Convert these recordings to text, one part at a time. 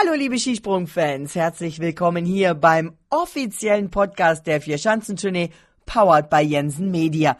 Hallo liebe Skisprung-Fans, herzlich willkommen hier beim offiziellen Podcast der Vier-Schanzentournee, powered by Jensen Media.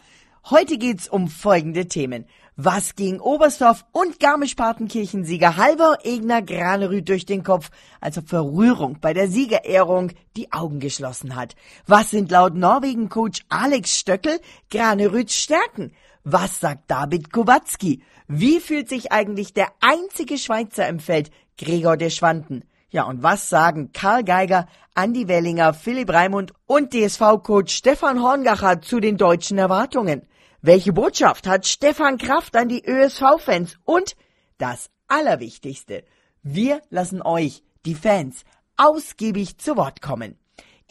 Heute geht's um folgende Themen. Was ging Oberstdorf und Garmisch-Partenkirchen-Sieger Halvor Egner Granerüth durch den Kopf, als ob Verrührung bei der Siegerehrung die Augen geschlossen hat? Was sind laut Norwegen-Coach Alex Stöckel Granerüths Stärken? Was sagt David Kowatski? Wie fühlt sich eigentlich der einzige Schweizer im Feld, Gregor de Schwanden? Ja, und was sagen Karl Geiger, Andi Wellinger, Philipp Raimund und DSV-Coach Stefan Horngacher zu den deutschen Erwartungen? Welche Botschaft hat Stefan Kraft an die ÖSV-Fans? Und das Allerwichtigste, wir lassen euch, die Fans, ausgiebig zu Wort kommen.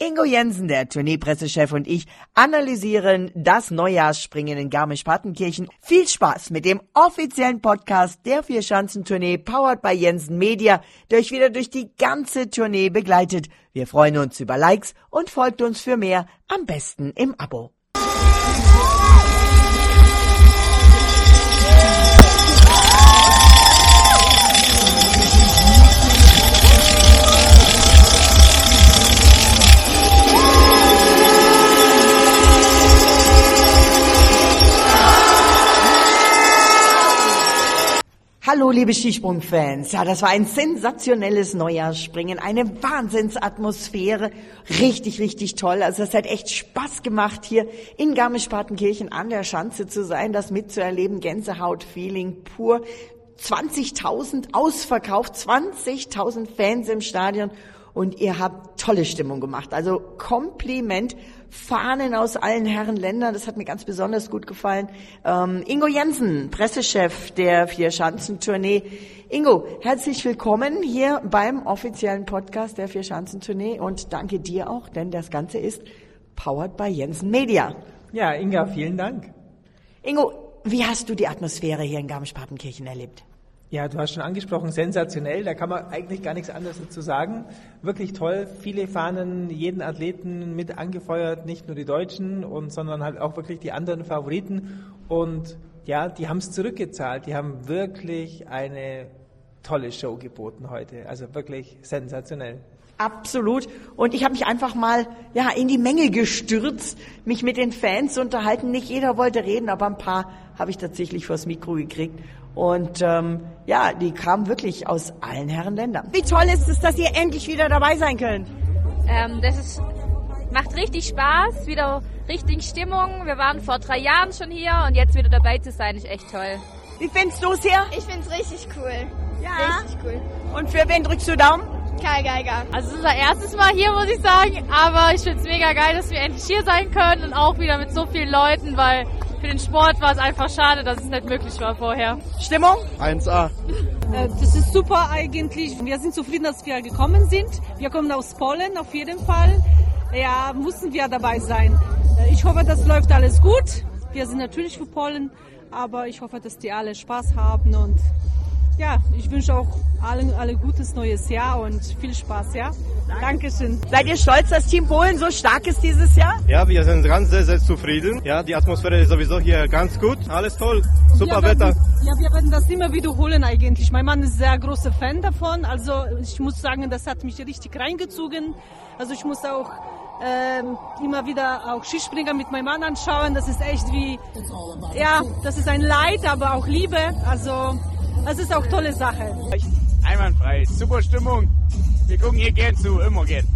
Ingo Jensen, der Tourneepressechef und ich analysieren das Neujahrsspringen in Garmisch-Partenkirchen. Viel Spaß mit dem offiziellen Podcast der Vierschanzentournee powered by Jensen Media, der euch wieder durch die ganze Tournee begleitet. Wir freuen uns über Likes und folgt uns für mehr, am besten im Abo. Hallo, liebe Skisprungfans. Ja, das war ein sensationelles Neujahrsspringen, eine Wahnsinnsatmosphäre. Richtig, richtig toll. Also es hat echt Spaß gemacht, hier in Garmisch-Partenkirchen an der Schanze zu sein, das mitzuerleben. Gänsehaut-Feeling pur. 20.000 ausverkauft, 20.000 Fans im Stadion und ihr habt tolle Stimmung gemacht. Also Kompliment. Fahnen aus allen Herren Ländern, das hat mir ganz besonders gut gefallen. Ähm, Ingo Jensen, Pressechef der Vier-Schanzentournee. Ingo, herzlich willkommen hier beim offiziellen Podcast der Vier-Schanzentournee und danke dir auch, denn das Ganze ist powered by Jensen Media. Ja, Inga, vielen Dank. Ingo, wie hast du die Atmosphäre hier in Garmisch-Partenkirchen erlebt? Ja, du hast schon angesprochen, sensationell, da kann man eigentlich gar nichts anderes dazu sagen. Wirklich toll, viele Fahnen, jeden Athleten mit angefeuert, nicht nur die Deutschen, und, sondern halt auch wirklich die anderen Favoriten. Und ja, die haben es zurückgezahlt, die haben wirklich eine tolle Show geboten heute, also wirklich sensationell. Absolut. Und ich habe mich einfach mal ja in die Menge gestürzt, mich mit den Fans unterhalten. Nicht jeder wollte reden, aber ein paar habe ich tatsächlich vors Mikro gekriegt. Und ähm, ja, die kamen wirklich aus allen Herren Ländern. Wie toll ist es, dass ihr endlich wieder dabei sein könnt? Ähm, das ist, macht richtig Spaß, wieder richtig Stimmung. Wir waren vor drei Jahren schon hier und jetzt wieder dabei zu sein, ist echt toll. Wie findest du es hier? Ich finde es richtig cool. Ja. Richtig cool. Und für wen drückst du Daumen? Karl Geiger. Also es ist unser erstes Mal hier, muss ich sagen, aber ich finde es mega geil, dass wir endlich hier sein können und auch wieder mit so vielen Leuten, weil für den Sport war es einfach schade, dass es nicht möglich war vorher. Stimmung? 1A. Äh, Das ist super eigentlich. Wir sind zufrieden, dass wir gekommen sind. Wir kommen aus Polen auf jeden Fall. Ja, mussten wir dabei sein. Äh, Ich hoffe, das läuft alles gut. Wir sind natürlich für Polen, aber ich hoffe, dass die alle Spaß haben und ja, ich wünsche auch allen alle gutes neues Jahr und viel Spaß, ja? Dankeschön. Seid ihr stolz, dass Team Polen so stark ist dieses Jahr? Ja, wir sind ganz sehr, sehr zufrieden. Ja, die Atmosphäre ist sowieso hier ganz gut. Alles toll. Super wir Wetter. Werden, ja, wir werden das immer wiederholen eigentlich. Mein Mann ist sehr großer Fan davon. Also ich muss sagen, das hat mich richtig reingezogen. Also ich muss auch ähm, immer wieder auch Skispringer mit meinem Mann anschauen. Das ist echt wie, ja, das ist ein Leid, aber auch Liebe. Also das ist auch tolle Sache. Einwandfrei, super Stimmung. Wir gucken hier gern zu, immer gern.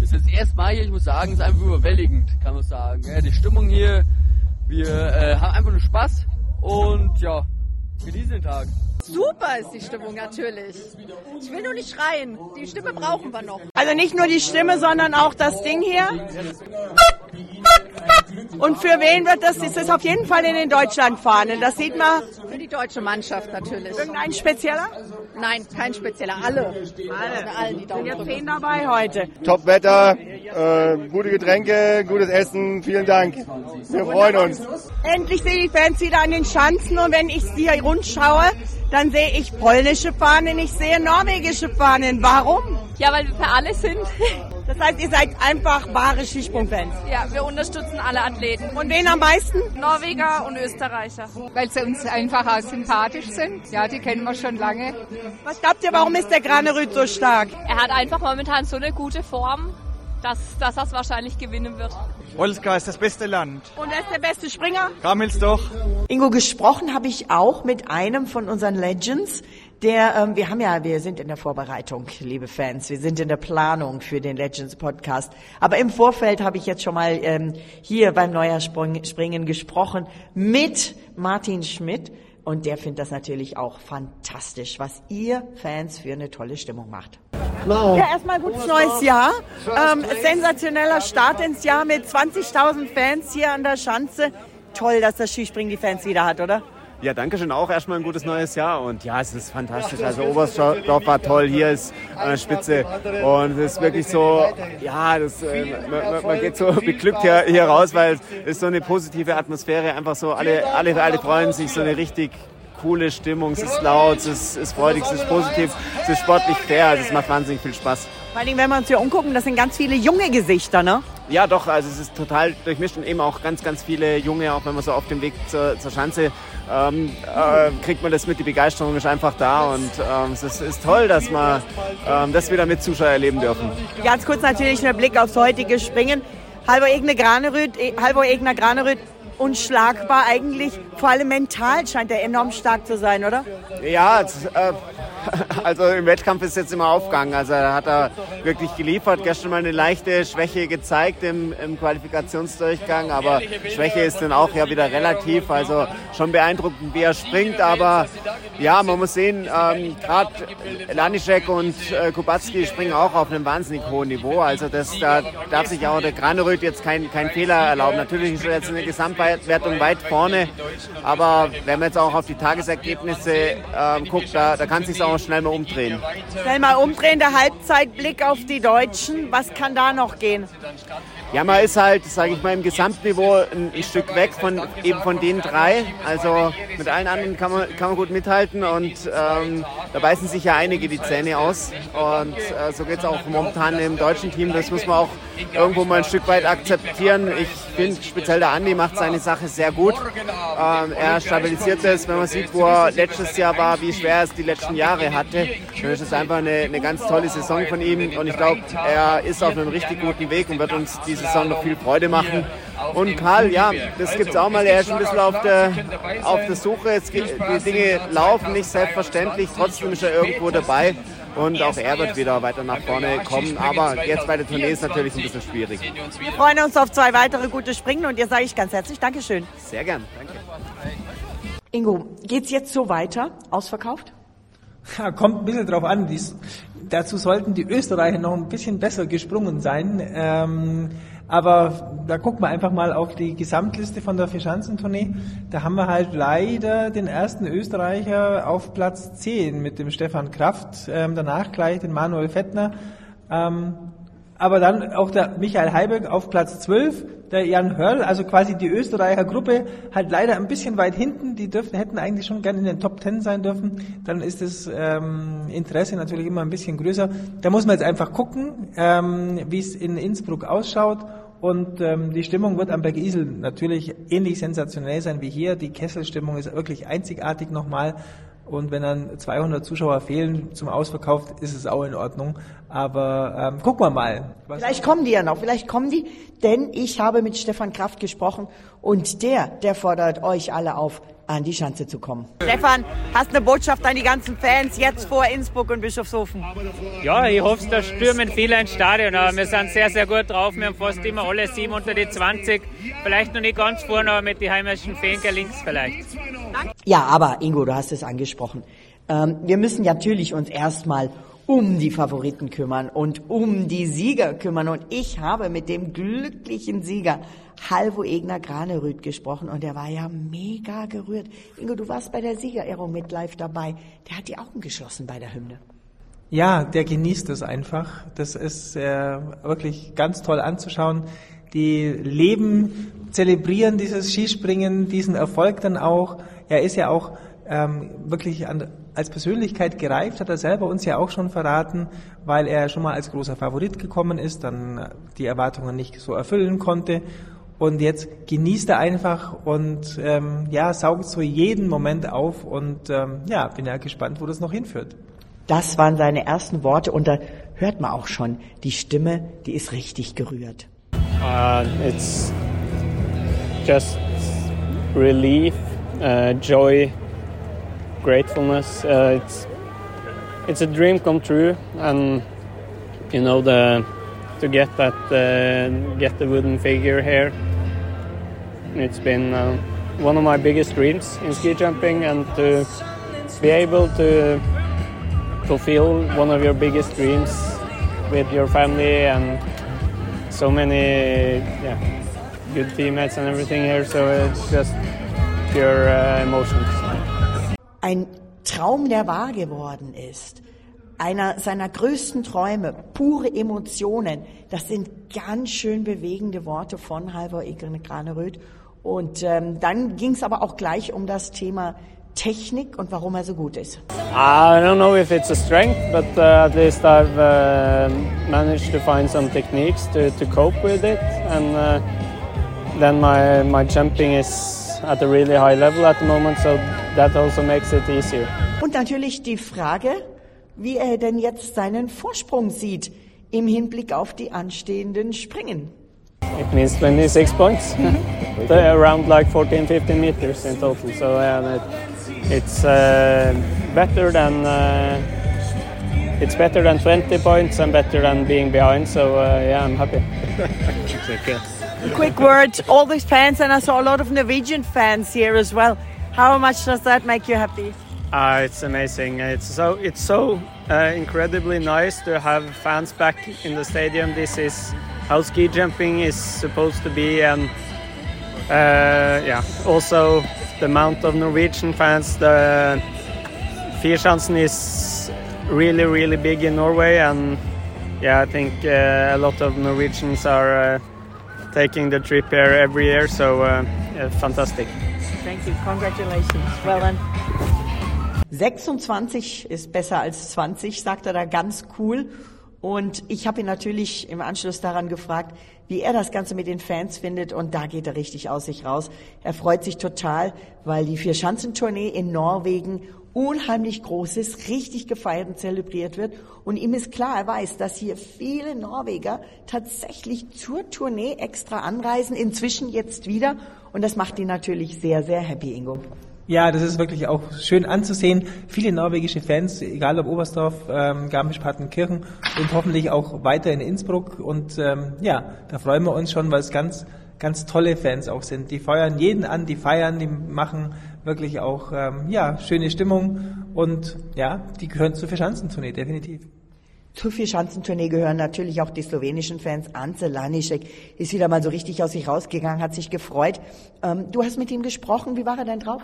Das ist das erste Mal hier, ich muss sagen, es ist einfach überwältigend, kann man sagen. Ja, die Stimmung hier, wir äh, haben einfach nur Spaß und ja, genießen den Tag. Super ist die Stimmung natürlich. Ich will nur nicht schreien. Die Stimme brauchen wir noch. Also nicht nur die Stimme, sondern auch das Ding hier. Und für wen wird das? Ist das auf jeden Fall in den Deutschlandfahnen. Das sieht man. Deutsche Mannschaft natürlich. Irgendein spezieller? Nein, kein spezieller. Alle. Alle. Alle die Daumen Jetzt drücken. zehn dabei heute. Top Wetter, äh, gute Getränke, gutes Essen. Vielen Dank. Wir freuen uns. Endlich sehe ich die Fans wieder an den Schanzen und wenn ich sie hier rund schaue, dann sehe ich polnische Fahnen, ich sehe norwegische Fahnen. Warum? Ja, weil wir für alle sind. Das heißt, ihr seid einfach wahre Skisprungfans. Ja, wir unterstützen alle Athleten. Und wen am meisten? Norweger und Österreicher. Weil sie uns einfach auch sympathisch sind. Ja, die kennen wir schon lange. Was glaubt ihr, warum ist der Granerüt so stark? Er hat einfach momentan so eine gute Form, dass, dass es wahrscheinlich gewinnen wird. Polska ist das beste Land. Und er ist der beste Springer? Kamils doch. Ingo, gesprochen habe ich auch mit einem von unseren Legends, der, ähm, wir haben ja, wir sind in der Vorbereitung, liebe Fans, wir sind in der Planung für den Legends Podcast. Aber im Vorfeld habe ich jetzt schon mal ähm, hier beim Neujahrspringen gesprochen mit Martin Schmidt. Und der findet das natürlich auch fantastisch, was ihr Fans für eine tolle Stimmung macht. Ja, erstmal gutes neues Jahr. Ähm, sensationeller Start ins Jahr mit 20.000 Fans hier an der Schanze. Toll, dass das Skispringen die Fans wieder hat, oder? Ja, danke schön auch. Erstmal ein gutes neues Jahr und ja, es ist fantastisch. Also Oberstdorf war toll, hier ist an der Spitze und es ist wirklich so, ja, das, äh, man, man, geht so beglückt hier, hier raus, weil es ist so eine positive Atmosphäre, einfach so, alle, alle, alle freuen sich, so eine richtig coole Stimmung, es ist laut, es ist, ist freudig, es ist positiv, es ist sportlich fair, also es macht wahnsinnig viel Spaß. Vor allem, wenn wir uns hier umgucken, das sind ganz viele junge Gesichter, ne? Ja, doch, also es ist total durchmischt und eben auch ganz, ganz viele Junge, auch wenn man so auf dem Weg zur, zur Schanze ähm, äh, kriegt man das mit, die Begeisterung ist einfach da und ähm, es ist, ist, toll, dass wir ähm, das wieder mit Zuschauern erleben dürfen. Ganz kurz natürlich ein Blick aufs heutige Springen. Halvor Egner Granerüt, Halvor Egner Granerüt unschlagbar eigentlich. Vor allem mental scheint er enorm stark zu sein, oder? Ja, äh, also im Wettkampf ist jetzt immer aufgegangen. Also hat er wirklich geliefert. Gestern mal eine leichte Schwäche gezeigt im, im, Qualifikationsdurchgang, aber Schwäche ist dann auch ja wieder relativ. Also schon beeindruckend, wie er springt. Aber ja, man muss sehen, ähm, gerade Lanischek und äh, Kubacki springen auch auf einem wahnsinnig hohen Niveau. Also das, da darf sich auch der Graneröd jetzt keinen kein Fehler erlauben. Natürlich ist er jetzt in der Gesamtwertung weit vorne, aber wenn man jetzt auch auf die Tagesergebnisse ähm, guckt, da, da kann es sich auch schnell mal umdrehen. Schnell mal umdrehen, der Halbzeitblick auf die Deutschen. Was kann da noch gehen? Ja, man ist halt, sage ich mal, im Gesamtniveau ein, ein, Stück weg von eben von den drei. Also mit allen anderen kann man, kann man gut mithalten und ähm, da beißen sich ja einige die Zähne aus. Und äh, so geht es auch momentan im deutschen Team. Das muss man auch irgendwo mal ein Stück weit akzeptieren. Ich finde, speziell der Andi macht seine Sache sehr gut. Ähm, er stabilisiert es, wenn man sieht, wo er letztes Jahr war, wie schwer er es die letzten Jahre hatte. Dann ist einfach eine, eine ganz tolle Saison von ihm und ich glaube, er ist auf einem richtig guten Weg und wird uns diese Saison noch viel Freude machen. Und Karl, ja, das gibt es auch mal. Er ist ein bisschen auf der, auf der Suche. Es, die Dinge laufen nicht selbstverständlich. Trotzdem ist er irgendwo dabei. Und auch er wird wieder weiter nach vorne kommen. Aber jetzt bei der Tournee ist natürlich ein bisschen schwierig. Wir freuen uns auf zwei weitere gute Springen und ihr sage ich ganz herzlich Dankeschön. Sehr gern, danke. Ingo, geht's jetzt so weiter? Ausverkauft? Ja, kommt ein bisschen drauf an. Dies, dazu sollten die Österreicher noch ein bisschen besser gesprungen sein. Ähm, aber da gucken wir einfach mal auf die Gesamtliste von der Vierschanzentournee. Da haben wir halt leider den ersten Österreicher auf Platz 10 mit dem Stefan Kraft, ähm, danach gleich den Manuel Fettner. Ähm, aber dann auch der Michael Heiberg auf Platz 12, der Jan Hörl, also quasi die Österreicher Gruppe, halt leider ein bisschen weit hinten. Die dürften, hätten eigentlich schon gerne in den Top 10 sein dürfen. Dann ist das ähm, Interesse natürlich immer ein bisschen größer. Da muss man jetzt einfach gucken, ähm, wie es in Innsbruck ausschaut. Und ähm, die Stimmung wird am Berg Isel natürlich ähnlich sensationell sein wie hier. Die Kesselstimmung ist wirklich einzigartig nochmal. Und wenn dann 200 Zuschauer fehlen zum Ausverkauf, ist es auch in Ordnung. Aber ähm, gucken wir mal. Vielleicht kommen die ja noch, vielleicht kommen die, denn ich habe mit Stefan Kraft gesprochen und der, der fordert euch alle auf, an die Schanze zu kommen. Stefan, hast eine Botschaft an die ganzen Fans jetzt vor Innsbruck und Bischofshofen? Ja, ich hoffe, da stürmen viele ins Stadion. Aber wir sind sehr, sehr gut drauf. Wir haben fast immer alle sieben unter die 20. Vielleicht noch nicht ganz vorne, aber mit den heimischen Fähnchen links vielleicht. Ja, aber Ingo, du hast es angesprochen. Ähm, wir müssen natürlich uns erstmal um die Favoriten kümmern und um die Sieger kümmern. Und ich habe mit dem glücklichen Sieger Halvo Egner Granerüth gesprochen und der war ja mega gerührt. Ingo, du warst bei der Siegerehrung mit live dabei. Der hat die Augen geschlossen bei der Hymne. Ja, der genießt es einfach. Das ist äh, wirklich ganz toll anzuschauen. Die leben, zelebrieren dieses Skispringen, diesen Erfolg dann auch. Er ist ja auch ähm, wirklich an, als Persönlichkeit gereift, hat er selber uns ja auch schon verraten, weil er schon mal als großer Favorit gekommen ist, dann die Erwartungen nicht so erfüllen konnte. Und jetzt genießt er einfach und ähm, ja, saugt so jeden Moment auf und ähm, ja, bin ja gespannt, wo das noch hinführt. Das waren seine ersten Worte und da hört man auch schon, die Stimme, die ist richtig gerührt. Uh, it's just relief, uh, joy, gratefulness. Uh, it's it's a dream come true, and you know the to get that uh, get the wooden figure here. It's been uh, one of my biggest dreams in ski jumping, and to be able to fulfill one of your biggest dreams with your family and so many yeah, good teammates and everything here. So it's just pure uh, emotions. Ein Traum, der wahr geworden ist. Einer seiner größten Träume, pure Emotionen. Das sind ganz schön bewegende Worte von Halvor Graneröd. Und ähm, dann ging es aber auch gleich um das Thema Technik und warum er so gut ist. I don't know if it's a strength, but uh, at least I've uh, managed to find some techniques to, to cope with it, and uh, then my my jumping is at a really high level at the moment, so that also makes it easier. Und natürlich die Frage, wie er denn jetzt seinen Vorsprung sieht im Hinblick auf die anstehenden Springen. It means 26 points, around like 14, 15 meters in total. So yeah, it, it's uh, better than uh, it's better than 20 points and better than being behind. So uh, yeah, I'm happy. Quick word, all these fans, and I saw a lot of Norwegian fans here as well. How much does that make you happy? Uh, it's amazing. It's so it's so uh, incredibly nice to have fans back in the stadium. This is how ski jumping is supposed to be, and uh, yeah, also the amount of Norwegian fans. The Vierschansen is really really big in Norway, and yeah, I think uh, a lot of Norwegians are uh, taking the trip here every year. So uh, yeah, fantastic. Thank you. Congratulations. Well done. 26 ist besser als 20, sagt er da ganz cool. Und ich habe ihn natürlich im Anschluss daran gefragt, wie er das Ganze mit den Fans findet. Und da geht er richtig aus sich raus. Er freut sich total, weil die Vier-Schanzentournee in Norwegen unheimlich groß ist, richtig gefeiert und zelebriert wird. Und ihm ist klar, er weiß, dass hier viele Norweger tatsächlich zur Tournee extra anreisen, inzwischen jetzt wieder. Und das macht ihn natürlich sehr, sehr happy, Ingo. Ja, das ist wirklich auch schön anzusehen. Viele norwegische Fans, egal ob Oberstdorf, ähm, Garmisch-Partenkirchen und hoffentlich auch weiter in Innsbruck. Und ähm, ja, da freuen wir uns schon, weil es ganz, ganz tolle Fans auch sind. Die feuern jeden an, die feiern, die machen wirklich auch ähm, ja schöne Stimmung und ja, die gehören zur Verschanzentournee definitiv. Zur Vierschanzentournee gehören natürlich auch die slowenischen Fans. Ante Lanišek ist wieder mal so richtig aus sich rausgegangen, hat sich gefreut. Ähm, du hast mit ihm gesprochen. Wie war er denn drauf?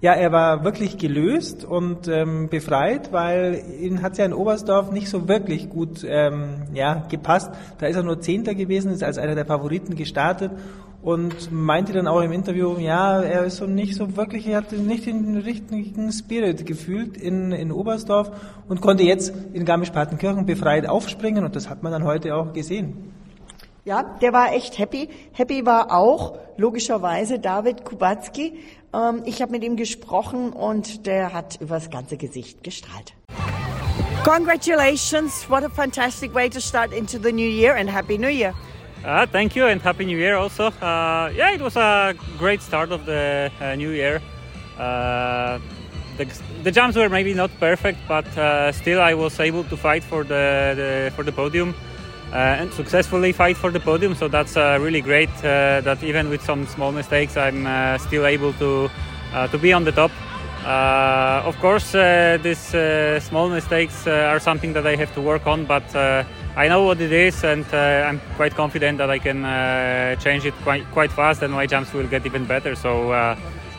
Ja, er war wirklich gelöst und ähm, befreit, weil ihn hat ja in Oberstdorf nicht so wirklich gut ähm, ja, gepasst. Da ist er nur Zehnter gewesen, ist als einer der Favoriten gestartet und meinte dann auch im Interview, ja, er ist so nicht so wirklich, er hat nicht den richtigen Spirit gefühlt in, in Oberstdorf und konnte jetzt in Garmisch-Partenkirchen befreit aufspringen und das hat man dann heute auch gesehen. Ja, der war echt happy. Happy war auch logischerweise David Kubacki. Ähm, ich habe mit ihm gesprochen und der hat übers ganze Gesicht gestrahlt. Congratulations! What a fantastic way to start into the new year and happy new year. Uh, thank you and happy new year also. Uh, yeah, it was a great start of the uh, new year. Uh, the, the jumps were maybe not perfect, but uh, still I was able to fight for the, the for the podium. Uh, and successfully fight for the podium. So that's uh, really great uh, that even with some small mistakes, I'm uh, still able to uh, to be on the top. Uh, of course, these small mistakes are something that I have to work on, but I know what it is, and I'm quite confident that I can change it quite quite fast, and my jumps will get even better. So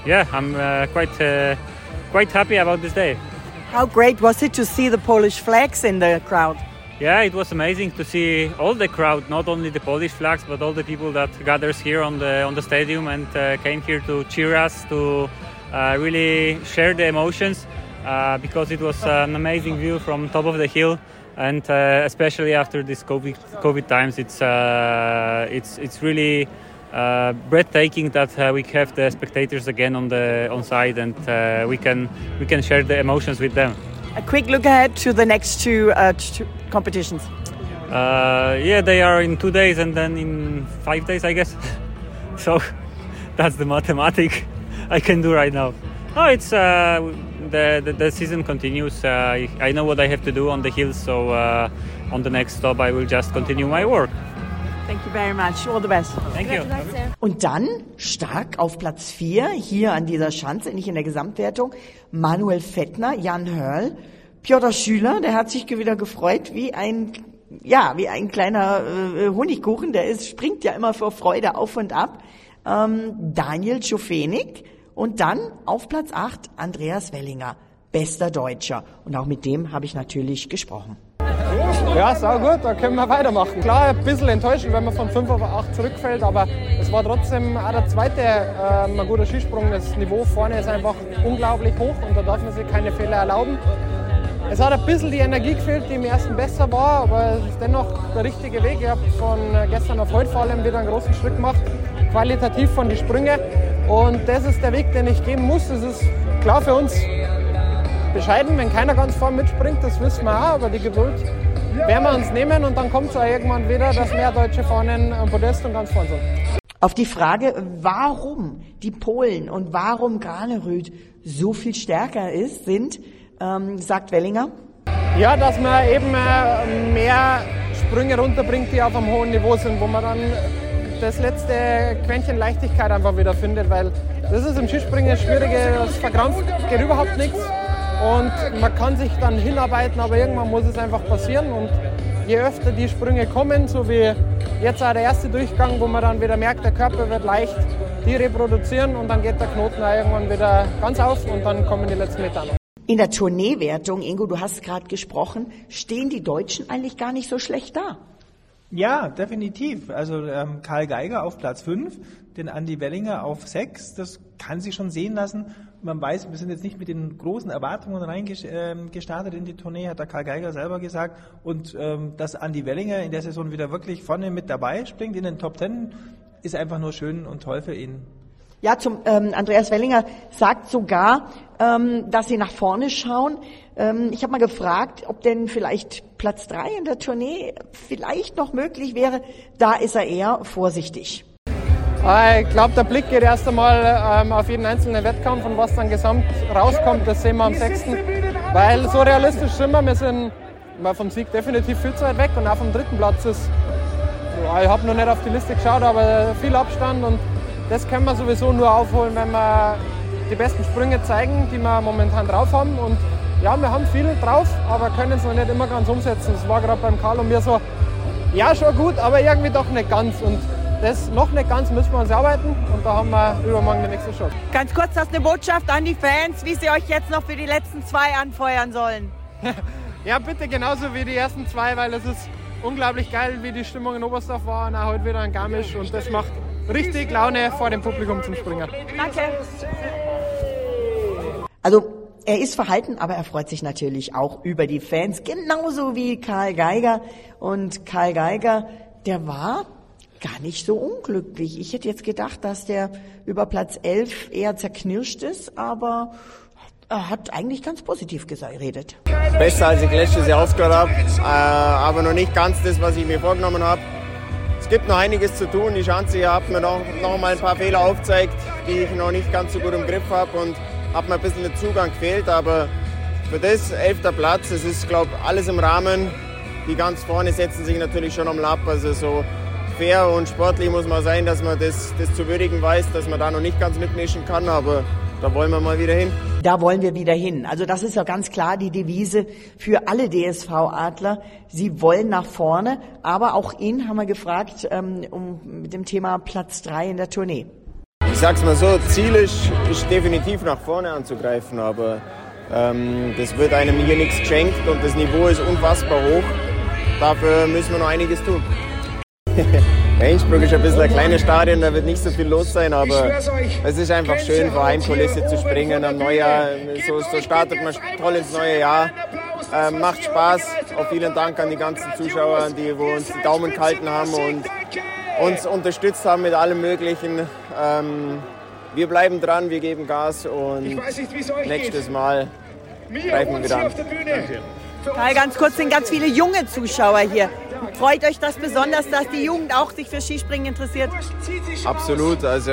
yeah, I'm quite quite happy about this day. How great was it to see the Polish flags in the crowd? Yeah, it was amazing to see all the crowd, not only the Polish flags, but all the people that gathers here on the on the stadium and uh, came here to cheer us, to uh, really share the emotions. uh, because it was an amazing view from top of the hill, and uh, especially after this COVID COVID times, it's uh, it's it's really. Uh, breathtaking that we have the spectators again on the on side and we can we can share the emotions with them. A quick look ahead to the next two, uh, two competitions. Uh, yeah, they are in two days and then in five days, I guess. so that's the mathematic I can do right now. Oh, it's uh, the, the, the season continues. Uh, I, I know what I have to do on the hills, so uh, on the next stop I will just continue my work. Thank you very much. All the best. Thank you. Und dann stark auf Platz 4 hier an dieser Schanze, nicht in der Gesamtwertung, Manuel Fettner, Jan Hörl, Piotr Schüler, der hat sich wieder gefreut wie ein ja, wie ein kleiner äh, Honigkuchen, der ist, springt ja immer vor Freude auf und ab. Ähm, Daniel Schofenig und dann auf Platz 8 Andreas Wellinger, bester Deutscher. Und auch mit dem habe ich natürlich gesprochen. Ja, sau gut, da können wir weitermachen. Klar, ein bisschen enttäuschend, wenn man von 5 auf 8 zurückfällt, aber es war trotzdem auch der zweite äh, ein guter Skisprung. Das Niveau vorne ist einfach unglaublich hoch und da darf man sich keine Fehler erlauben. Es hat ein bisschen die Energie gefehlt, die im ersten besser war, aber es ist dennoch der richtige Weg. Ich habe von gestern auf heute vor allem wieder einen großen Schritt gemacht, qualitativ von den Sprüngen. Und das ist der Weg, den ich gehen muss. Es ist klar für uns bescheiden, wenn keiner ganz vorne mitspringt, das wissen wir auch, aber die Geduld werden wir uns nehmen und dann kommt es auch irgendwann wieder, dass mehr Deutsche vorne am Podest und ganz vorne sind. Auf die Frage, warum die Polen und warum Graneröd so viel stärker ist, sind, ähm, sagt Wellinger. Ja, dass man eben äh, mehr Sprünge runterbringt, die auf einem hohen Niveau sind, wo man dann das letzte Quäntchen Leichtigkeit einfach wieder findet, weil das ist im Skispringen das Schwierige, das verkrampft, geht überhaupt nichts und man kann sich dann hinarbeiten, aber irgendwann muss es einfach passieren und je öfter die Sprünge kommen, so wie jetzt auch der erste Durchgang, wo man dann wieder merkt, der Körper wird leicht, die reproduzieren und dann geht der Knoten auch irgendwann wieder ganz auf und dann kommen die letzten Meter noch. In der Tourneewertung, Ingo, du hast gerade gesprochen, stehen die Deutschen eigentlich gar nicht so schlecht da. Ja, definitiv. Also ähm, Karl Geiger auf Platz 5, den Andy Wellinger auf 6. Das kann sich schon sehen lassen. Man weiß, wir sind jetzt nicht mit den großen Erwartungen reingestartet ähm, in die Tournee, hat der Karl Geiger selber gesagt. Und ähm, dass Andy Wellinger in der Saison wieder wirklich vorne mit dabei springt in den Top 10, ist einfach nur schön und toll für ihn. Ja, zum ähm, Andreas Wellinger sagt sogar, ähm, dass sie nach vorne schauen. Ähm, ich habe mal gefragt, ob denn vielleicht Platz drei in der Tournee vielleicht noch möglich wäre. Da ist er eher vorsichtig. Ich glaube, der Blick geht erst einmal ähm, auf jeden einzelnen Wettkampf und was dann gesamt rauskommt, das sehen wir am 6. Weil so realistisch sind wir, wir sind vom Sieg definitiv viel zu weit weg und auch vom dritten Platz ist, ich habe noch nicht auf die Liste geschaut, aber viel Abstand und das können wir sowieso nur aufholen, wenn wir die besten Sprünge zeigen, die wir momentan drauf haben. Und ja, wir haben viel drauf, aber können es noch nicht immer ganz umsetzen. Das war gerade beim Karl und mir so, ja, schon gut, aber irgendwie doch nicht ganz. Und das noch nicht ganz müssen wir uns arbeiten und da haben wir übermorgen den nächsten Shot. Ganz kurz, das ist eine Botschaft an die Fans, wie sie euch jetzt noch für die letzten zwei anfeuern sollen. ja, bitte genauso wie die ersten zwei, weil es ist unglaublich geil, wie die Stimmung in Oberstdorf war und auch heute wieder in Garmisch und das macht richtig Laune vor dem Publikum zum Springen. Danke. Also er ist verhalten, aber er freut sich natürlich auch über die Fans, genauso wie Karl Geiger. Und Karl Geiger, der war gar nicht so unglücklich. Ich hätte jetzt gedacht, dass der über Platz 11 eher zerknirscht ist, aber er hat eigentlich ganz positiv geredet. Besser als ich letztes Jahr aufgehört habe, äh, aber noch nicht ganz das, was ich mir vorgenommen habe. Es gibt noch einiges zu tun. Die Schanze hat mir noch, noch mal ein paar Fehler aufgezeigt, die ich noch nicht ganz so gut im Griff habe und hat mir ein bisschen der Zugang gefehlt. Aber für das elfter Platz, es ist, glaube ich, alles im Rahmen. Die ganz vorne setzen sich natürlich schon am Lapp. Also so fair und sportlich muss man sein, dass man das, das zu würdigen weiß, dass man da noch nicht ganz mitmischen kann. Aber da wollen wir mal wieder hin. Da wollen wir wieder hin. Also das ist ja ganz klar die Devise für alle DSV-Adler. Sie wollen nach vorne, aber auch ihn haben wir gefragt ähm, um, mit dem Thema Platz drei in der Tournee. Ich sag's mal so, Ziel ist, ist definitiv nach vorne anzugreifen, aber ähm, das wird einem hier nichts geschenkt und das Niveau ist unfassbar hoch. Dafür müssen wir noch einiges tun. Ja, Innsbruck ist ein bisschen ein kleines Stadion, da wird nicht so viel los sein, aber es ist einfach schön, vor Heimkulisse zu springen am Neujahr. So, so startet man toll ins neue Jahr. Ähm, macht Spaß. Auch vielen Dank an die ganzen Zuschauer, die wo uns die Daumen gehalten haben und uns unterstützt haben mit allem Möglichen. Ähm, wir bleiben dran, wir geben Gas und nächstes Mal greifen wir wieder an. Karl, ganz kurz sind ganz viele junge Zuschauer hier. Freut euch das besonders, dass die Jugend auch sich für Skispringen interessiert? Absolut, also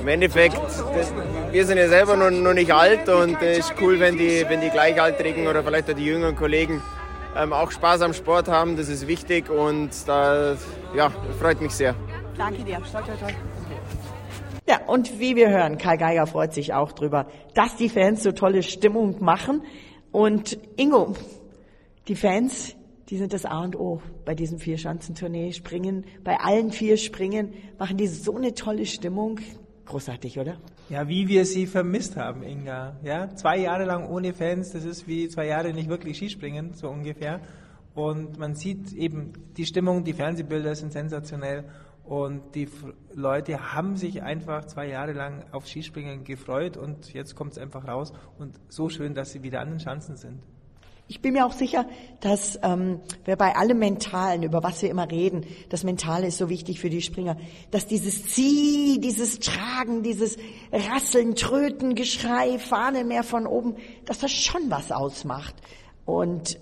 im Endeffekt, das, wir sind ja selber noch, noch nicht alt und es ist cool, wenn die, wenn die Gleichaltrigen oder vielleicht auch die jüngeren Kollegen ähm, auch Spaß am Sport haben, das ist wichtig und da ja, freut mich sehr. Danke dir. Toi, toi, toi. Ja, und wie wir hören, Karl Geiger freut sich auch drüber, dass die Fans so tolle Stimmung machen. Und Ingo, die Fans, die sind das A und O bei diesem Vierschanzentournee. Springen, bei allen vier Springen machen die so eine tolle Stimmung. Großartig, oder? Ja, wie wir sie vermisst haben, Inga. Ja, zwei Jahre lang ohne Fans, das ist wie zwei Jahre nicht wirklich Skispringen, so ungefähr. Und man sieht eben die Stimmung, die Fernsehbilder sind sensationell. Und die Leute haben sich einfach zwei Jahre lang auf Skispringen gefreut und jetzt kommt es einfach raus. Und so schön, dass sie wieder an den Schanzen sind. Ich bin mir auch sicher, dass ähm, wir bei allem Mentalen, über was wir immer reden, das Mentale ist so wichtig für die Springer, dass dieses Zieh, dieses Tragen, dieses Rasseln, Tröten, Geschrei, Fahne mehr von oben, dass das schon was ausmacht. Und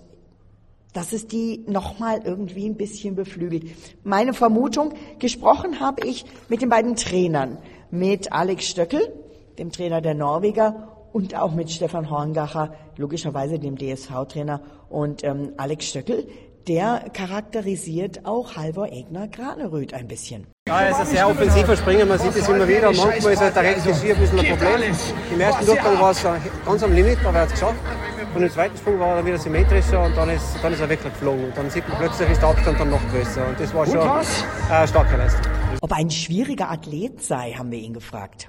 dass es die nochmal irgendwie ein bisschen beflügelt. Meine Vermutung, gesprochen habe ich mit den beiden Trainern, mit Alex Stöckel, dem Trainer der Norweger, und auch mit Stefan Horngacher, logischerweise dem DSV-Trainer, und ähm, Alex Stöckel, der charakterisiert auch Halvor Egner Graneröd ein bisschen. Ja, es ist ein sehr offensiver Springer, man sieht es immer wieder. Manchmal ist halt der rechte Ski ein bisschen ein Problem. Im ersten Durchgang war es ganz am Limit, aber er hat es geschafft. Und im zweiten Sprung war er wieder symmetrischer und dann ist, dann ist er wirklich geflogen. Und dann sieht man plötzlich ist der Abstand dann noch größer. Und das war schon eine starke Leistung. Ob er ein schwieriger Athlet sei, haben wir ihn gefragt.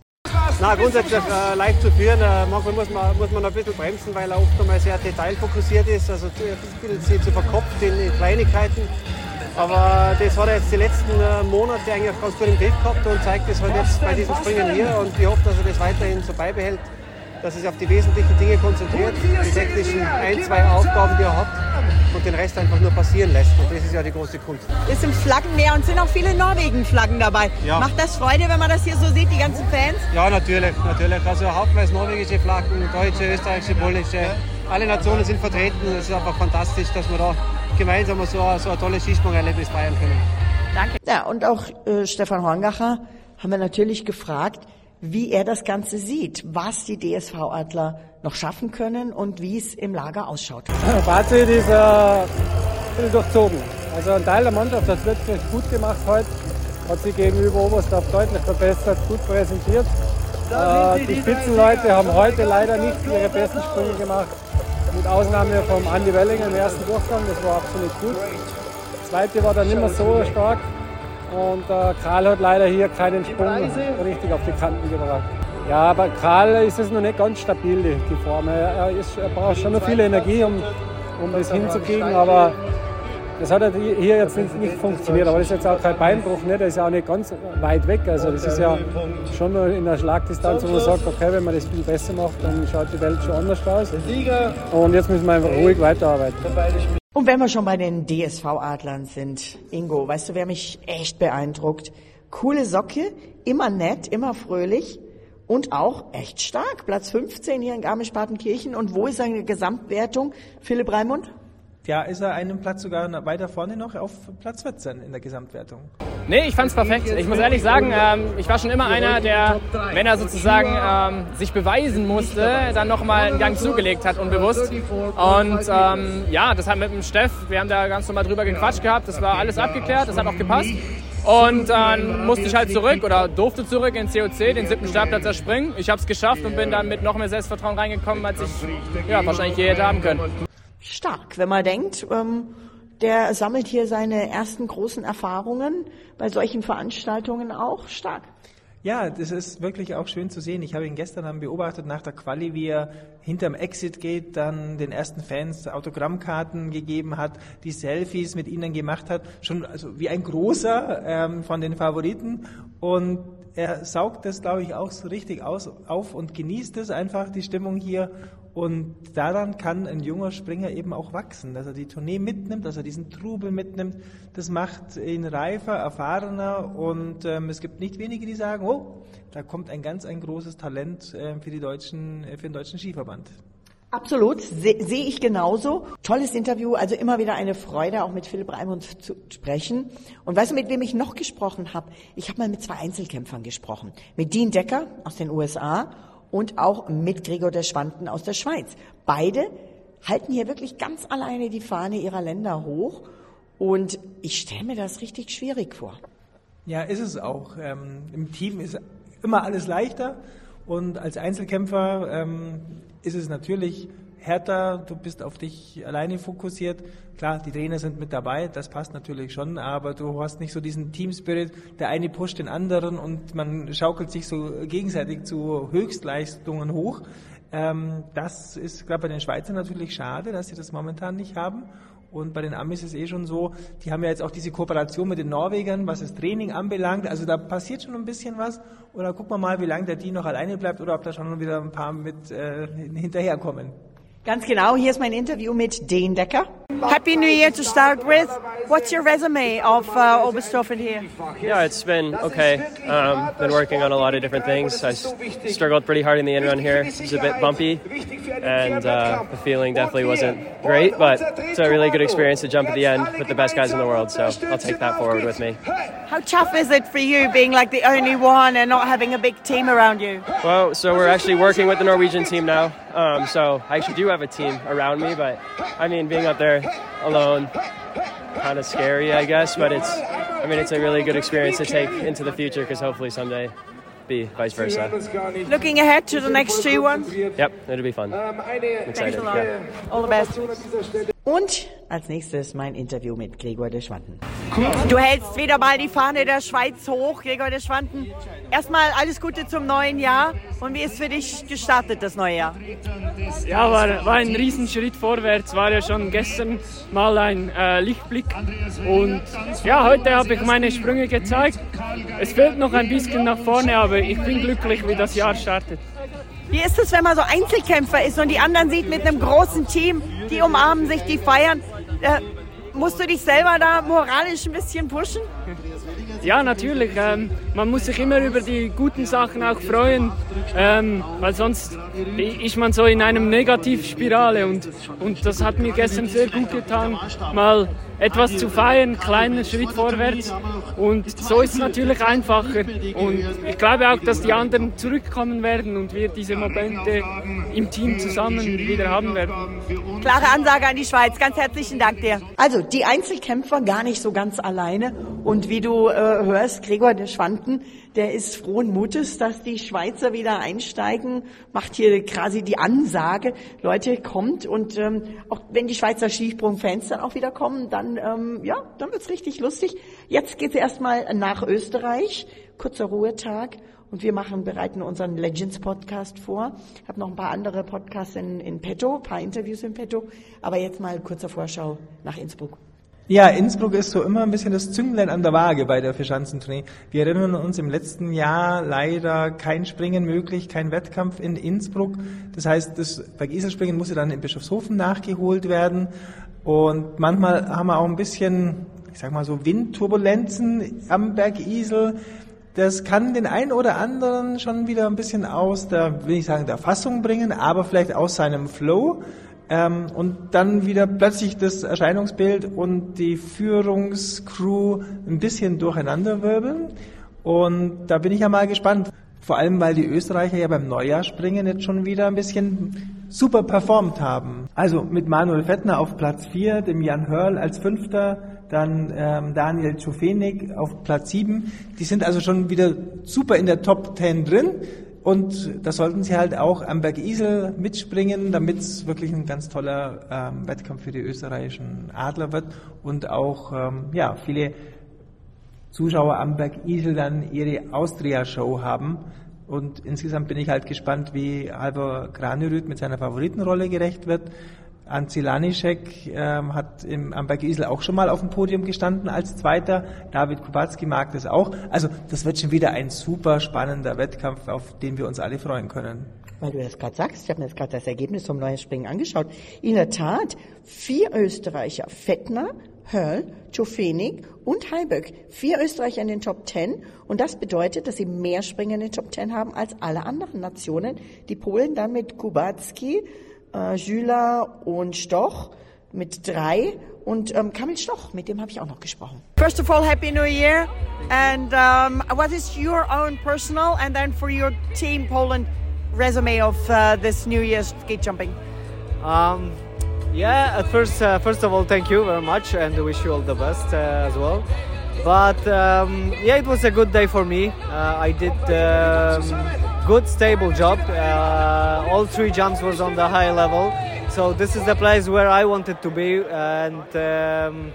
Na, grundsätzlich äh, leicht zu führen. Äh, manchmal muss man, muss man ein bisschen bremsen, weil er oft einmal sehr detailfokussiert ist, also zu, ein bisschen zu verkopft in, in Kleinigkeiten. Aber das hat er jetzt die letzten äh, Monate eigentlich ganz gut im Griff gehabt und zeigt es halt jetzt bei diesem Springen hier. Und ich hoffe, dass er das weiterhin so beibehält, dass er sich auf die wesentlichen Dinge konzentriert, die technischen ein, zwei Aufgaben, die er hat und den Rest einfach nur passieren lässt. Und das ist ja die große Kunst. Es sind Flaggen mehr und sind auch viele Norwegen-Flaggen dabei. Ja. Macht das Freude, wenn man das hier so sieht, die ganzen Fans? Ja, natürlich, natürlich. Also hauptweise norwegische Flaggen, deutsche, österreichische, polnische. Alle Nationen sind vertreten. Es ist einfach fantastisch, dass wir da gemeinsam so, so ein tolles Skisprung-Erlebnis feiern können. Danke. Ja, und auch äh, Stefan Horngacher haben wir natürlich gefragt, wie er das Ganze sieht, was die DSV-Adler noch schaffen können und wie es im Lager ausschaut. Fazit ist äh, ein bisschen durchzogen. Also ein Teil der Mannschaft hat es wirklich gut gemacht heute, hat sich gegenüber Oberstdorf deutlich verbessert, gut präsentiert. Äh, die Spitzenleute haben heute leider nicht ihre besten Sprünge gemacht, mit Ausnahme vom Andi Wellinger im ersten Durchgang, das war absolut gut. Der zweite war dann nicht mehr so stark und äh, Kral hat leider hier keinen Sprung richtig auf die Kanten gebracht. Ja, aber Kral ist es noch nicht ganz stabil, die, die Form. Er, ist, er braucht schon noch viel Energie, um, um das hinzukriegen, aber das hat hier jetzt nicht, nicht funktioniert. Aber das ist jetzt auch kein Beinbruch, ne? der ist ja auch nicht ganz weit weg. Also das ist ja schon in der Schlagdistanz, wo man sagt, okay, wenn man das viel besser macht, dann schaut die Welt schon anders aus. Und jetzt müssen wir einfach ruhig weiterarbeiten. Und wenn wir schon bei den DSV-Adlern sind, Ingo, weißt du, wer mich echt beeindruckt? Coole Socke, immer nett, immer fröhlich und auch echt stark. Platz 15 hier in Garmisch-Partenkirchen. Und wo ist seine Gesamtwertung, Philipp Raimund? Ja, ist er einen Platz sogar weiter vorne noch auf Platz 14 in der Gesamtwertung. Nee, ich fand's perfekt. Ich muss ehrlich sagen, ähm, ich war schon immer einer, der, wenn er sozusagen ähm, sich beweisen musste, dann nochmal einen Gang zugelegt hat, unbewusst. Und ähm, ja, das hat mit dem Steff, wir haben da ganz normal drüber gequatscht gehabt, das war alles abgeklärt, das hat auch gepasst. Und dann musste ich halt zurück oder durfte zurück in COC, den siebten Startplatz erspringen. Ich habe es geschafft und bin dann mit noch mehr Selbstvertrauen reingekommen, als ich ja, wahrscheinlich je hätte haben können. Stark, wenn man denkt, ähm, der sammelt hier seine ersten großen Erfahrungen bei solchen Veranstaltungen auch stark. Ja, das ist wirklich auch schön zu sehen. Ich habe ihn gestern beobachtet nach der Quali, wie er hinterm Exit geht, dann den ersten Fans Autogrammkarten gegeben hat, die Selfies mit ihnen gemacht hat, schon also wie ein großer ähm, von den Favoriten. Und er saugt das, glaube ich, auch so richtig aus, auf und genießt es einfach, die Stimmung hier. Und daran kann ein junger Springer eben auch wachsen, dass er die Tournee mitnimmt, dass er diesen Trubel mitnimmt. Das macht ihn reifer, erfahrener und ähm, es gibt nicht wenige, die sagen, oh, da kommt ein ganz ein großes Talent äh, für, die deutschen, äh, für den deutschen Skiverband. Absolut, sehe seh ich genauso. Tolles Interview, also immer wieder eine Freude, auch mit Philipp Raimund zu sprechen. Und weißt du, mit wem ich noch gesprochen habe? Ich habe mal mit zwei Einzelkämpfern gesprochen. Mit Dean Decker aus den USA und auch mit Gregor der Schwanten aus der Schweiz. Beide halten hier wirklich ganz alleine die Fahne ihrer Länder hoch und ich stelle mir das richtig schwierig vor. Ja, ist es auch. Ähm, Im Team ist immer alles leichter und als Einzelkämpfer ähm, ist es natürlich härter, du bist auf dich alleine fokussiert. Klar, die Trainer sind mit dabei, das passt natürlich schon, aber du hast nicht so diesen Team-Spirit, der eine pusht den anderen und man schaukelt sich so gegenseitig zu Höchstleistungen hoch. Ähm, das ist gerade bei den Schweizern natürlich schade, dass sie das momentan nicht haben. Und bei den Amis ist es eh schon so, die haben ja jetzt auch diese Kooperation mit den Norwegern, was das Training anbelangt. Also da passiert schon ein bisschen was. Oder gucken wir mal, wie lange der Dean noch alleine bleibt oder ob da schon wieder ein paar mit äh, hinterherkommen. Ganz genau, hier ist mein Interview mit Dean Decker. Happy New Year to start with. What's your resume of uh, Oberstdorf here? Yeah, it's been okay. Um, been working on a lot of different things. I struggled pretty hard in the in run here. It was a bit bumpy, and uh, the feeling definitely wasn't great, but it's a really good experience to jump at the end with the best guys in the world, so I'll take that forward with me. How tough is it for you being like the only one and not having a big team around you? Well, so we're actually working with the Norwegian team now. Um, so I actually do have a team around me, but I mean, being up there alone, kind of scary, I guess. But it's, I mean, it's a really good experience to take into the future because hopefully someday be vice versa. Looking ahead to the next three ones? Yep, it'll be fun. Um, I'm excited. Thanks a lot. Yeah. All the best. Und als nächstes mein Interview mit Gregor de Schwanten. Du hältst wieder mal die Fahne der Schweiz hoch, Gregor de Schwanten. Erstmal alles Gute zum neuen Jahr. Und wie ist für dich gestartet das neue Jahr? Ja, war, war ein Riesenschritt vorwärts. War ja schon gestern mal ein äh, Lichtblick. Und ja, heute habe ich meine Sprünge gezeigt. Es fehlt noch ein bisschen nach vorne, aber ich bin glücklich, wie das Jahr startet. Wie ist es, wenn man so Einzelkämpfer ist und die anderen sieht mit einem großen Team, die umarmen sich, die feiern? Äh, musst du dich selber da moralisch ein bisschen pushen? Ja, natürlich. Ähm, man muss sich immer über die guten Sachen auch freuen, ähm, weil sonst ist man so in einem Negativspirale und, und das hat mir gestern sehr gut getan, mal etwas zu feiern, kleinen Schritt vorwärts und so ist es natürlich einfacher und ich glaube auch, dass die anderen zurückkommen werden und wir diese Momente im Team zusammen wieder haben werden. Klare Ansage an die Schweiz, ganz herzlichen Dank dir. Also die Einzelkämpfer gar nicht so ganz alleine und wie du äh, hörst, Gregor de Schwanten, der ist frohen Mutes, dass die Schweizer wieder einsteigen, macht hier quasi die Ansage, Leute, kommt und ähm, auch wenn die Schweizer Skisprung-Fans dann auch wieder kommen, dann ähm, ja, dann wird's richtig lustig. Jetzt geht's erstmal nach Österreich, kurzer Ruhetag und wir machen, bereiten unseren Legends Podcast vor. Ich habe noch ein paar andere Podcasts in, in petto, paar Interviews in petto, aber jetzt mal kurzer Vorschau nach Innsbruck. Ja, Innsbruck ist so immer ein bisschen das Zünglein an der Waage bei der Vierschanzentournee. Wir erinnern uns im letzten Jahr leider kein Springen möglich, kein Wettkampf in Innsbruck. Das heißt, das Bergiselspringen musste dann in Bischofshofen nachgeholt werden. Und manchmal haben wir auch ein bisschen, ich sag mal so, Windturbulenzen am Bergisel. Das kann den einen oder anderen schon wieder ein bisschen aus der, will ich sagen, der Fassung bringen, aber vielleicht aus seinem Flow. Ähm, und dann wieder plötzlich das Erscheinungsbild und die Führungscrew ein bisschen durcheinander wirbeln. Und da bin ich ja mal gespannt. Vor allem, weil die Österreicher ja beim Neujahrspringen jetzt schon wieder ein bisschen super performt haben. Also mit Manuel Fettner auf Platz 4, dem Jan Hörl als Fünfter, dann ähm, Daniel Czufenik auf Platz 7. Die sind also schon wieder super in der Top 10 drin. Und da sollten sie halt auch am Berg Isel mitspringen, damit es wirklich ein ganz toller ähm, Wettkampf für die österreichischen Adler wird und auch ähm, ja, viele Zuschauer am Berg Isel dann ihre Austria-Show haben. Und insgesamt bin ich halt gespannt, wie Halvor Granerüth mit seiner Favoritenrolle gerecht wird. Anzi Laniszek ähm, hat im am Berg Isel auch schon mal auf dem Podium gestanden als Zweiter. David Kubacki mag das auch. Also das wird schon wieder ein super spannender Wettkampf, auf den wir uns alle freuen können. Weil du das gerade sagst, ich habe mir jetzt gerade das Ergebnis vom neuen Springen angeschaut. In der Tat, vier Österreicher, Fettner, Hörl, Jofenig und Heiböck. Vier Österreicher in den Top Ten. Und das bedeutet, dass sie mehr Springer in den Top Ten haben als alle anderen Nationen. Die Polen dann mit Kubacki, äh, Jüla und Stoch mit drei und ähm, Kamil Stoch, mit dem habe ich auch noch gesprochen. First of all, Happy New Year. And um, what is your own personal and then for your team Poland resume of uh, this New Year's ski jumping? Um, yeah, at first, uh, first of all, thank you very much and wish you all the best uh, as well. But um, yeah, it was a good day for me. Uh, I did um, good, stable job. Uh, all three jumps was on the high level, so this is the place where I wanted to be, and um,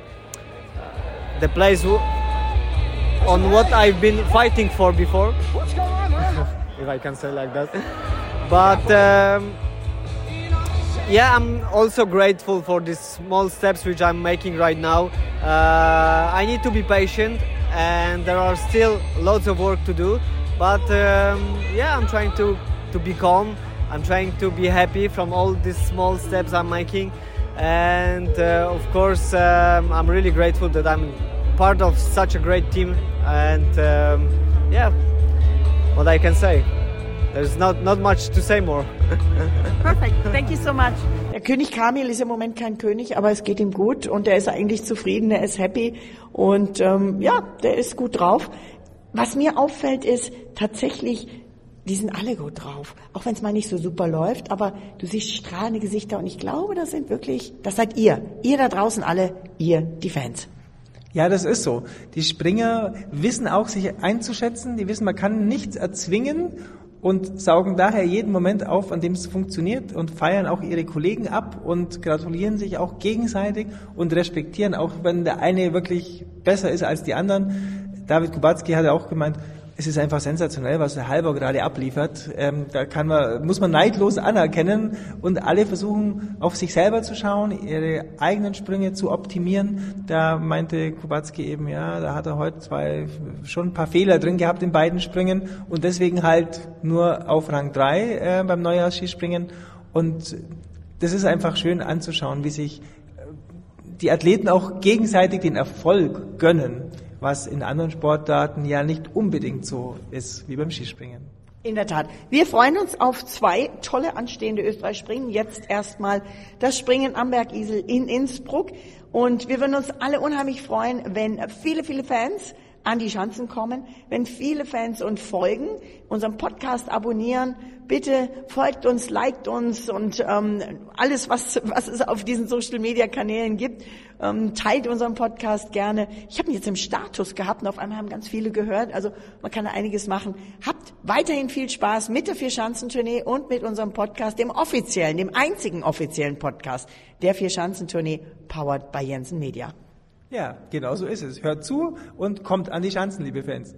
the place on what I've been fighting for before, if I can say like that. But um, yeah, I'm also grateful for these small steps which I'm making right now. Uh, I need to be patient, and there are still lots of work to do. But um, yeah, I'm trying to to be calm. I'm trying to be happy from all these small steps I'm making, and uh, of course, um, I'm really grateful that I'm part of such a great team. And um, yeah, what I can say. There's not, not much to say more. Perfect. Thank you so much. Der König Kamil ist im Moment kein König, aber es geht ihm gut und er ist eigentlich zufrieden, er ist happy und ähm, ja, der ist gut drauf. Was mir auffällt ist tatsächlich, die sind alle gut drauf, auch wenn es mal nicht so super läuft, aber du siehst strahlende Gesichter und ich glaube, das sind wirklich, das seid ihr, ihr da draußen alle, ihr die Fans. Ja, das ist so. Die Springer wissen auch, sich einzuschätzen. Die wissen, man kann nichts erzwingen und saugen daher jeden Moment auf, an dem es funktioniert und feiern auch ihre Kollegen ab und gratulieren sich auch gegenseitig und respektieren, auch wenn der eine wirklich besser ist als die anderen. David Kubacki hat ja auch gemeint, es ist einfach sensationell, was der Halber gerade abliefert. Ähm, da kann man, muss man neidlos anerkennen und alle versuchen, auf sich selber zu schauen, ihre eigenen Sprünge zu optimieren. Da meinte Kubacki eben, ja, da hat er heute zwei, schon ein paar Fehler drin gehabt in beiden Sprüngen und deswegen halt nur auf Rang 3 äh, beim Neujahrsskispringen. Und das ist einfach schön anzuschauen, wie sich die Athleten auch gegenseitig den Erfolg gönnen was in anderen Sportarten ja nicht unbedingt so ist wie beim Skispringen. In der Tat. Wir freuen uns auf zwei tolle anstehende Österreich-Springen. Jetzt erstmal das Springen am Bergisel in Innsbruck. Und wir würden uns alle unheimlich freuen, wenn viele, viele Fans an die Schanzen kommen, wenn viele Fans uns folgen, unseren Podcast abonnieren, bitte folgt uns, liked uns und ähm, alles, was, was es auf diesen Social-Media-Kanälen gibt, ähm, teilt unseren Podcast gerne. Ich habe ihn jetzt im Status gehabt und auf einmal haben ganz viele gehört. Also man kann da einiges machen. Habt weiterhin viel Spaß mit der Vier-Schanzentournee und mit unserem Podcast, dem offiziellen, dem einzigen offiziellen Podcast der Vier-Schanzentournee, powered by Jensen Media. Ja, genau so ist es. Hört zu und kommt an die Schanzen, liebe Fans.